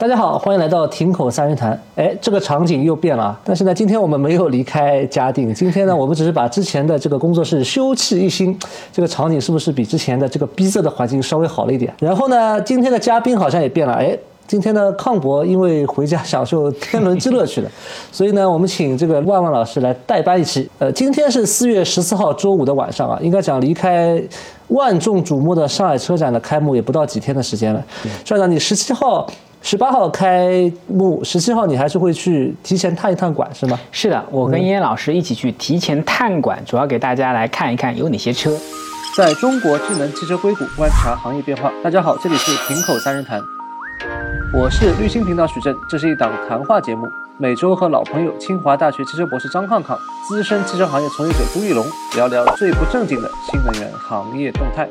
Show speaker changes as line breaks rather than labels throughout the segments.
大家好，欢迎来到亭口三人谈。哎，这个场景又变了，但是呢，今天我们没有离开嘉定，今天呢，我们只是把之前的这个工作室修葺一新。这个场景是不是比之前的这个逼仄的环境稍微好了一点？然后呢，今天的嘉宾好像也变了。哎，今天呢，康博因为回家享受天伦之乐去了，所以呢，我们请这个万万老师来代班一期。呃，今天是四月十四号周五的晚上啊，应该讲离开万众瞩目的上海车展的开幕也不到几天的时间了。校长，你十七号。十八号开幕，十七号你还是会去提前探一探馆是吗？
是的，我跟燕老师一起去提前探馆，主要给大家来看一看有哪些车。
在中国智能汽车硅谷观察行业变化。大家好，这里是平口三人谈，我是绿星频道许正，这是一档谈话节目，每周和老朋友清华大学汽车博士张康康、资深汽车行业从业者朱玉龙聊聊最不正经的新能源行业动态。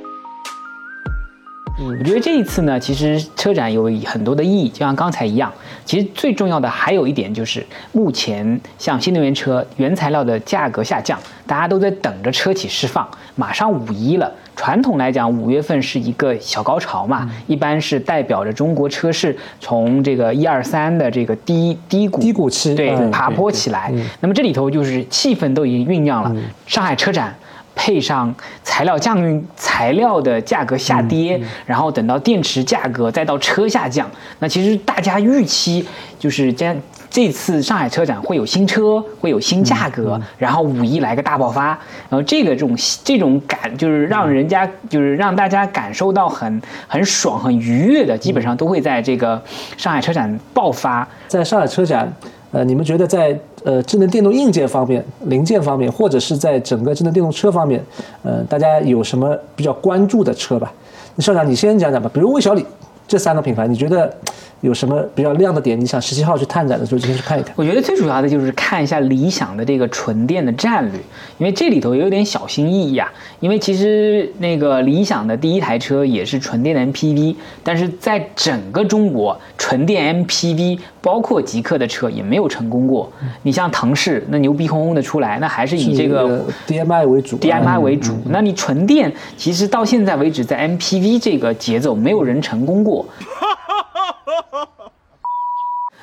我觉得这一次呢，其实车展有很多的意义，就像刚才一样。其实最重要的还有一点就是，目前像新能源车原材料的价格下降，大家都在等着车企释放。马上五一了，传统来讲，五月份是一个小高潮嘛，一般是代表着中国车市从这个一二三的这个低低谷
低谷期
对爬坡起来。那么这里头就是气氛都已经酝酿了，上海车展。配上材料降运，材料的价格下跌，然后等到电池价格，再到车下降，那其实大家预期就是将这次上海车展会有新车，会有新价格，然后五一来个大爆发，然后这个这种这种感就是让人家就是让大家感受到很很爽很愉悦的，基本上都会在这个上海车展爆发，
在上海车展。呃，你们觉得在呃智能电动硬件方面、零件方面，或者是在整个智能电动车方面，呃，大家有什么比较关注的车吧？那校长你先讲讲吧，比如魏小李这三个品牌，你觉得？有什么比较亮的点？你想十七号去探展的时候，就先去看一看。
我觉得最主要的就是看一下理想的这个纯电的战略，因为这里头有点小心翼翼啊。因为其实那个理想的第一台车也是纯电的 MPV，但是在整个中国纯电 MPV，包括极客的车也没有成功过。你像腾势，那牛逼哄哄的出来，那还是以这个
DMI 为主
，DMI 为主。那你纯电，其实到现在为止，在 MPV 这个节奏，没有人成功过。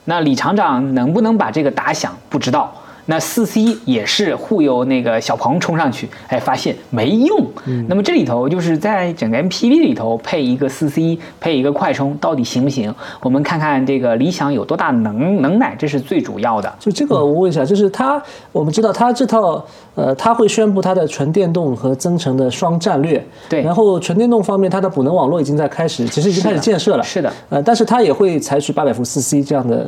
那李厂长能不能把这个打响？不知道。那四 C 也是忽悠那个小鹏冲上去，哎，发现没用。那么这里头就是在整个 MPV 里头配一个四 C，配一个快充，到底行不行？我们看看这个理想有多大能能耐，这是最主要的。
就这个我问一下，就是它，我们知道它这套，呃，它会宣布它的纯电动和增程的双战略。
对。
然后纯电动方面，它的补能网络已经在开始，其实已经开始建设了。
是的。
呃，但是它也会采取八百伏四 C 这样的。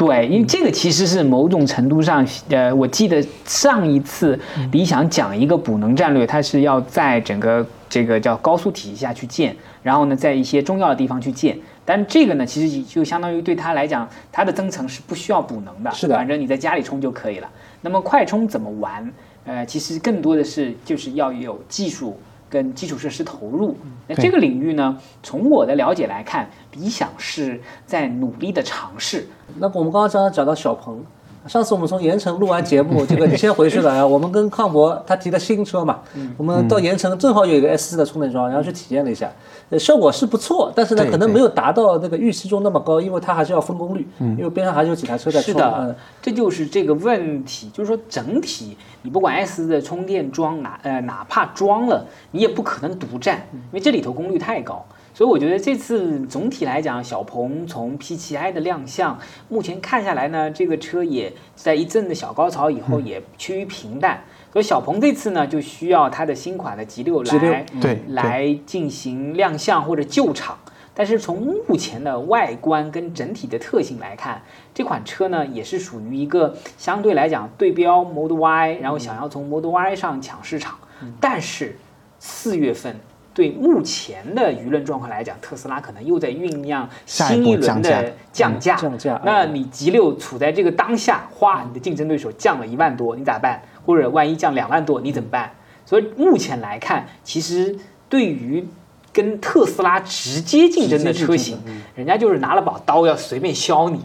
对，因为这个其实是某种程度上，呃，我记得上一次理想讲一个补能战略，它是要在整个这个叫高速体系下去建，然后呢，在一些重要的地方去建。但这个呢，其实就相当于对他来讲，它的增程是不需要补能的，
是的，
反正你在家里充就可以了。那么快充怎么玩？呃，其实更多的是就是要有技术。跟基础设施投入，那这个领域呢？从我的了解来看，理想是在努力的尝试。
那我们刚刚讲讲到小鹏。上次我们从盐城录完节目，这个你先回去了啊。我们跟康博他提的新车嘛，我们到盐城正好有一个 S 四的充电桩，然后去体验了一下，呃，效果是不错，但是呢，可能没有达到那个预期中那么高，因为它还是要分功率，因为边上还是有几台车在充。
是的，这就是这个问题，就是说整体你不管 S 四的充电桩哪呃哪怕装了，你也不可能独占，因为这里头功率太高。所以我觉得这次总体来讲，小鹏从 P7i 的亮相，目前看下来呢，这个车也在一阵的小高潮以后也趋于平淡。所以小鹏这次呢，就需要它的新款的 G6 来
对
来进行亮相或者救场。但是从目前的外观跟整体的特性来看，这款车呢也是属于一个相对来讲对标 Model Y，然后想要从 Model Y 上抢市场。但是四月份。对目前的舆论状况来讲，特斯拉可能又在酝酿新一轮的降价。
降价。
那你 G 六处在这个当下，哗，你的竞争对手降了一万多，你咋办？或者万一降两万多，你怎么办？所以目前来看，其实对于跟特斯拉直接竞争的车型，人家就是拿了把刀要随便削你。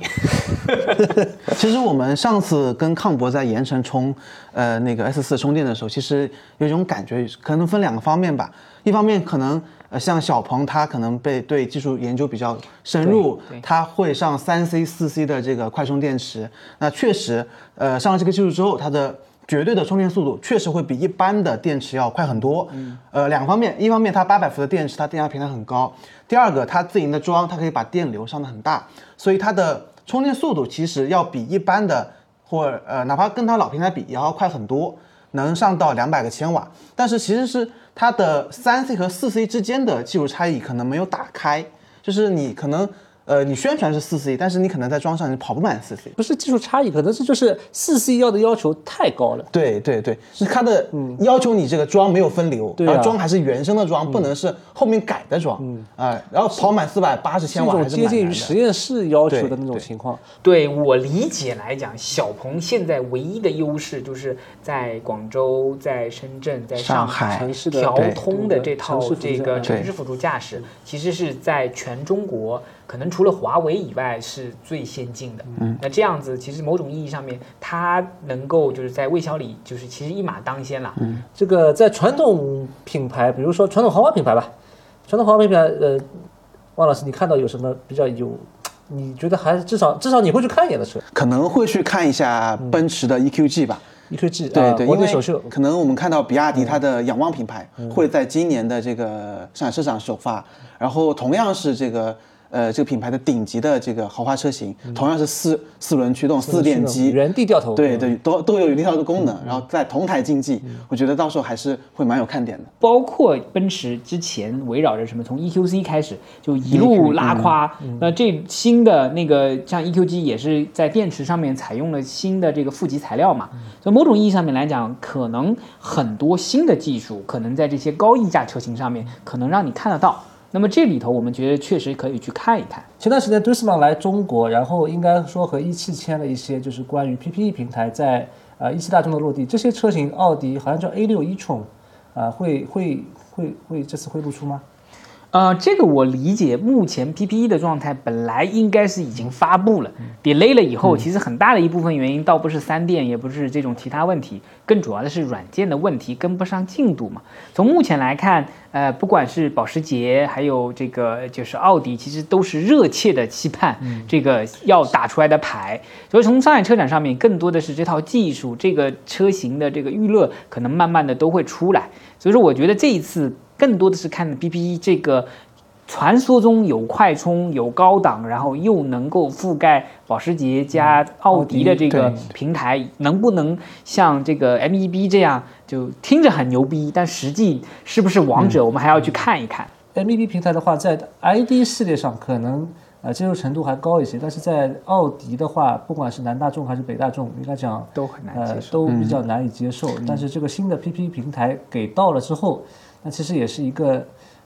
其实我们上次跟康博在盐城充，呃，那个 S 四充电的时候，其实有一种感觉，可能分两个方面吧。一方面可能。呃，像小鹏，它可能被对技术研究比较深入
对对，
它会上三 C、四 C 的这个快充电池。那确实，呃，上了这个技术之后，它的绝对的充电速度确实会比一般的电池要快很多。嗯，呃，两方面，一方面它八百伏的电池，它电压平台很高；第二个，它自营的桩，它可以把电流上的很大，所以它的充电速度其实要比一般的或呃，哪怕跟它老平台比，也要快很多。能上到两百个千瓦，但是其实是它的三 C 和四 C 之间的技术差异可能没有打开，就是你可能呃你宣传是四 C，但是你可能在装上你跑不满四 C。
不是技术差异，可能是就是四 C 要的要求太高了。
对对对，是它的要求你这个装没有分流，
对啊
然后装还是原生的装，不能是后面改的装，啊、然后跑满四百八十千瓦
接近于。实验室要求的那种情况。
对我理解来讲，小鹏现在唯一的优势就是在广州、在深圳、在
上
海调通的这套这个城市辅助驾驶，其实是在全中国可能除了华为以外是最先进的。嗯，那这样子其实某种意义上面，它能够就是在魏小李就是其实一马当先了。嗯，
这个在传统品牌，比如说传统豪华品牌吧，传统豪华品牌，呃，汪老师，你看到有什么比较有，你觉得还是至少至少你会去看一眼的车
可能会去看一下奔驰的 EQG 吧。
？EQG
对对，因为
首秀，
可能我们看到比亚迪它的仰望品牌会在今年的这个上海车展首发，然后同样是这个呃这个品牌的顶级的这个豪华车型，同样是四四轮驱动四电机，
原地掉头，
对对，都都有原地跳的功能，然后在同台竞技，我觉得到时候还是会蛮有看点的。
包括奔驰之前围绕着什么，从 EQC 开始就一路拉胯。那这新的那个像 EQG 也是在电池上面采用了新的这个负极材料嘛，所以某种意义上面来讲，可能很多新的技术可能在这些高溢价车型上面可能让你看得到。那么这里头，我们觉得确实可以去看一看。
前段时间 Dussmann 来中国，然后应该说和一汽签了一些就是关于 PPE 平台在呃一汽大众的落地，这些车型奥迪好像叫 A 六 e-tron，啊会会会会这次会露出吗？
呃，这个我理解，目前 PPE 的状态本来应该是已经发布了，delay 了以后，其实很大的一部分原因倒不是三电，也不是这种其他问题，更主要的是软件的问题跟不上进度嘛。从目前来看，呃，不管是保时捷，还有这个就是奥迪，其实都是热切的期盼这个要打出来的牌。所以从上海车展上面，更多的是这套技术，这个车型的这个预热，可能慢慢的都会出来。所以说，我觉得这一次更多的是看 PPE 这个传说中有快充、有高档，然后又能够覆盖保时捷加奥迪的这个平台，能不能像这个 MEB 这样，就听着很牛逼，但实际是不是王者，我们还要去看一看。
MEB 平台的话，在 ID 系列上可能呃接受程度还高一些，但是在奥迪的话，不管是南大众还是北大众，应该讲
都很难
呃
接受。
都比较难以接受。但是这个新的 PP 平台给到了之后，那其实也是一个，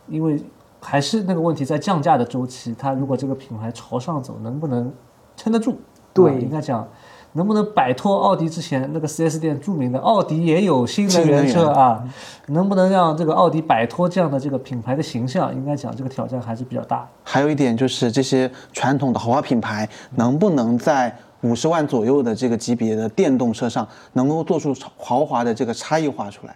因为还是那个问题，在降价的周期，它如果这个品牌朝上走，能不能撑得住？
对
啊应该讲。能不能摆脱奥迪之前那个 4S 店著名的奥迪也有新能源车啊？能不能让这个奥迪摆脱这样的这个品牌的形象？应该讲这个挑战还是比较大。
还有一点就是这些传统的豪华品牌能不能在五十万左右的这个级别的电动车上，能够做出豪华的这个差异化出来？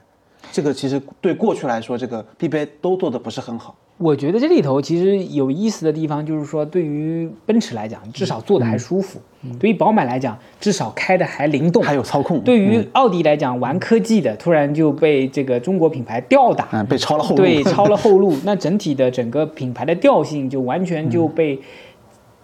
这个其实对过去来说，这个 BBA 都做的不是很好。
我觉得这里头其实有意思的地方，就是说对于奔驰来讲，至少坐的还舒服；对于宝马来讲，至少开的还灵动，
还有操控。
对于奥迪来讲，玩科技的突然就被这个中国品牌吊打，
嗯，被抄了后路。
对，抄了后路，那整体的整个品牌的调性就完全就被、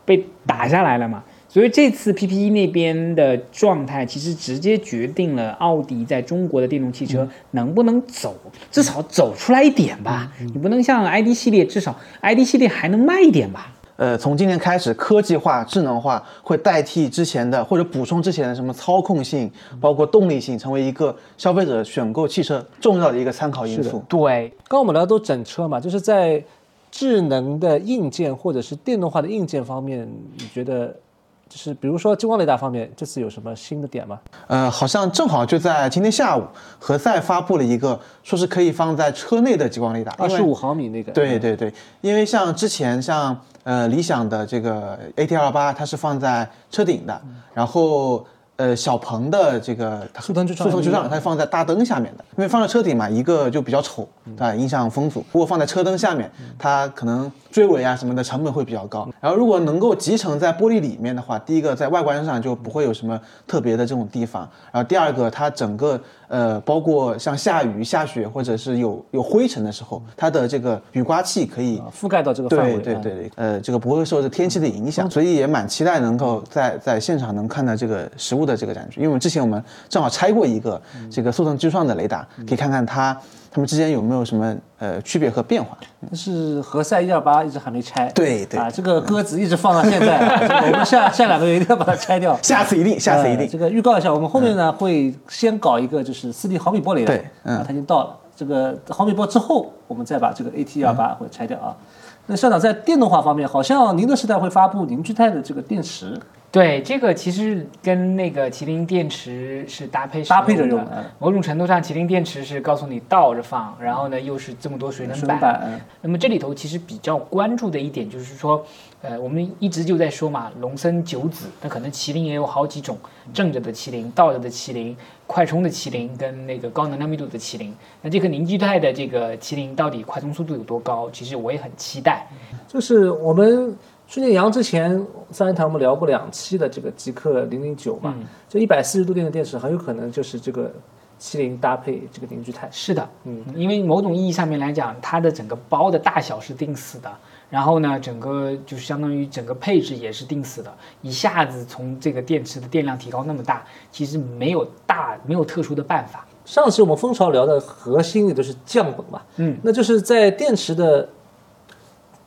被打下来了嘛。所以这次 PPE 那边的状态，其实直接决定了奥迪在中国的电动汽车能不能走，至少走出来一点吧。你不能像 ID 系列，至少 ID 系列还能卖一点吧。
呃，从今年开始，科技化、智能化会代替之前的或者补充之前的什么操控性，包括动力性，成为一个消费者选购汽车重要的一个参考因素。
对，
刚刚我们聊的都整车嘛，就是在智能的硬件或者是电动化的硬件方面，你觉得就是比如说激光雷达方面，这次有什么新的点吗？
呃，好像正好就在今天下午，何塞发布了一个说是可以放在车内的激光雷达，
二十五毫米那个，
对对对，因为像之前像呃理想的这个 AT 二八，它是放在车顶的，然后呃小鹏的这个
速腾之创
速腾之上，它是放在大灯下面的，因为放在车顶嘛，一个就比较丑，对吧？影响风阻。如果放在车灯下面，它可能追尾啊什么的成本会比较高。然后如果能够集成在玻璃里面的话，第一个在外观上就不会有什么特别的这种地方，然后第二个它整个呃包括像下雨下雪或者是有有灰尘的时候，它的这个雨刮器可以
覆盖到这个范围。
对对对对，呃，这个不会受这天气的影响，所以也蛮期待能够在在现场能看到这个实物的这个展区，因为我们之前我们正好拆过一个这个速腾之创的雷达，可以看看它它们之间有没有什么呃区别和变化。
但是何塞一二八一直还没拆，
对对
啊，这个鸽子一直放到现在，这个我们下下两个月一定要把它拆掉。
下次一定，下次一定。
呃这个预告一下，我们后面呢会先搞一个就是四 D 毫米波雷达，
对嗯
啊，它已经到了。这个毫米波之后，我们再把这个 AT 二八会拆掉啊。那校长在电动化方面，好像宁德时代会发布凝聚态的这个电池，
对，这个其实跟那个麒麟电池是搭配
搭配着
用
用的
某种程度上，麒麟电池是告诉你倒着放，然后呢又是这么多水冷板。那么这里头其实比较关注的一点就是说，呃，我们一直就在说嘛，龙生九子，那可能麒麟也有好几种，正着的麒麟、倒着的麒麟、快充的麒麟跟那个高能量密度的麒麟。那这个凝聚态的这个麒麟到底快充速度有多高？其实我也很期待。
就是我们孙建阳之前三人谈我们聊过两期的这个极客零零九嘛，这一百四十度电的电池很有可能就是这个麒麟搭配这个凝聚态。
是的，嗯，因为某种意义上面来讲，它的整个包的大小是定死的，然后呢，整个就是相当于整个配置也是定死的，一下子从这个电池的电量提高那么大，其实没有大没有特殊的办法。
上次我们蜂巢聊的核心也就是降本嘛，
嗯，
那就是在电池的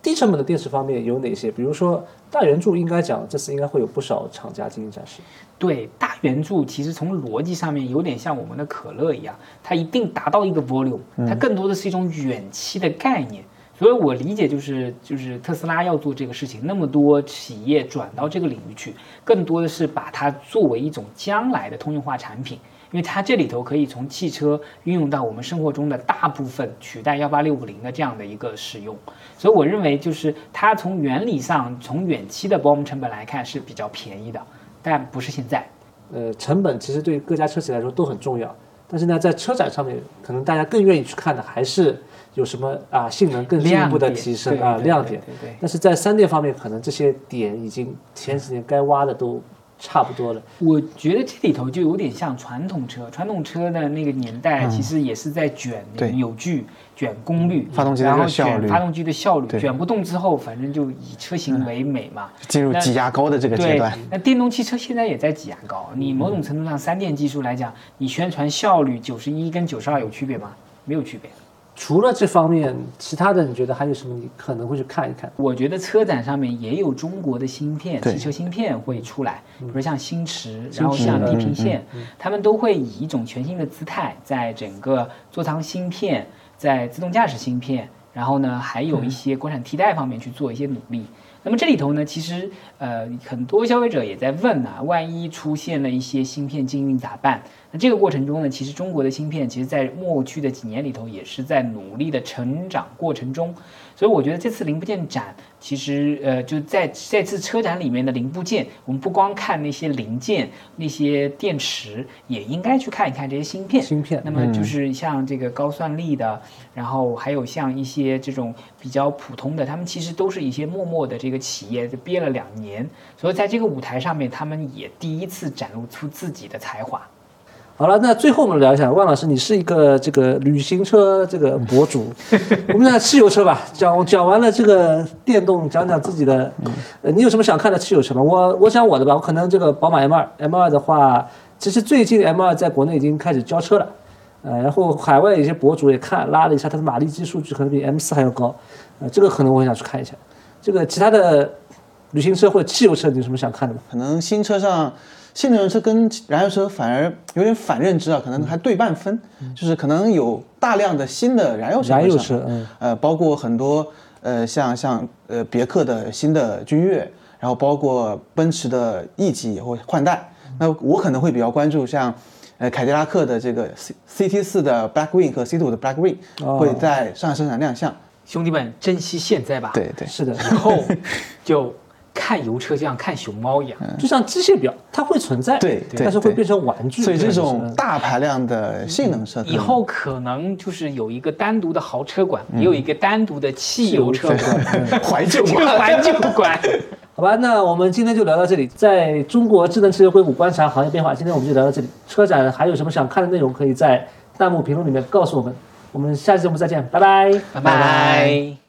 低成本的电池方面有哪些？比如说大圆柱，应该讲这次应该会有不少厂家进行展示。
对，大圆柱其实从逻辑上面有点像我们的可乐一样，它一定达到一个 volume，它更多的是一种远期的概念。所以我理解就是就是特斯拉要做这个事情，那么多企业转到这个领域去，更多的是把它作为一种将来的通用化产品，因为它这里头可以从汽车运用到我们生活中的大部分，取代幺八六五零的这样的一个使用。所以我认为就是它从原理上，从远期的 BOM 成本来看是比较便宜的，但不是现在。
呃，成本其实对各家车企来说都很重要，但是呢，在车展上面，可能大家更愿意去看的还是有什么啊性能更进一步的提升啊亮点。但是在三电方面，可能这些点已经前几年该挖的都差不多了。
我觉得这里头就有点像传统车，传统车的那个年代，
嗯
其实也是在卷扭矩、卷功率，
发动机的效率
卷发动机的效率，卷不动之后，反正就以车型为美嘛。
进入挤压高的这个阶段，，
那电动汽车现在也在挤牙膏。你某种程度上，三电技术来讲，你宣传效率九十一跟九十二有区别吗？没有区别。
除了这方面，其他的你觉得还有什么你可能会去看一看？
我觉得车展上面也有中国的芯片，汽车芯片会出来，比如像星驰，然后像地平
嗯
线，他们都会以一种全新的姿态，在整个座舱芯片、在自动驾驶芯片，然后呢，还有一些国产替代方面去做一些努力。那么这里头呢，其实呃很多消费者也在问啊，万一出现了一些芯片禁运咋办？那这个过程中呢，其实中国的芯片，其实在过去的几年里头，也是在努力的成长过程中。所以我觉得这次零部件展，其实呃就在这次车展里面的零部件，我们不光看那些零件、那些电池，也应该去看一看这些芯片。
芯片
那么就是像这个高算力的，然后还有像一些这种比较普通的，他们其实都是一些默默的这个企业，就憋了两年，所以在这个舞台上面，他们也第一次展露出自己的才华。
好了，那最后我们聊一下，万老师，你是一个这个旅行车这个博主，我们讲汽油车吧。讲讲完了这个电动，讲讲自己的，呃，你有什么想看的汽油车吗？我我讲我的吧，我可能这个宝马 M 二，M 二的话，其实最近 M 二在国内已经开始交车了，呃，然后海外有些博主也看拉了一下它的马力基数据，可能比 M 四还要高，呃，这个可能我也想去看一下。这个其他的旅行车或者汽油车，你有什么想看的吗？
可能新车上新能源车跟燃油车反而有点反认知啊，可能还对半分，就是可能有大量的新的燃油车
燃油车嗯
呃，包括很多呃像像呃别克的新的君越，然后包括奔驰的 E 级也会换代。那我可能会比较关注像。呃，凯迪拉克的这个 C C T 四的 Blackwing 和 C 5的 Blackwing
哦
会在上海生产亮相。
兄弟们，珍惜现在吧。
对对，
是的，
以后就看油车就像看熊猫一样。
就像机械表，它会存在，
对
但是会变成玩具。
所以这
对
种大排量的性能车，
以后可能就是有一个单独的豪车馆，也有一个单独的汽油车馆、
怀旧
这个怀旧 馆。
好吧，那我们今天就聊到这里。在中国智能汽车硅谷观察行业变化，今天我们就聊到这里。车展还有什么想看的内容，可以在弹幕评论里面告诉我们。我们下期节目再见，拜拜。
拜拜。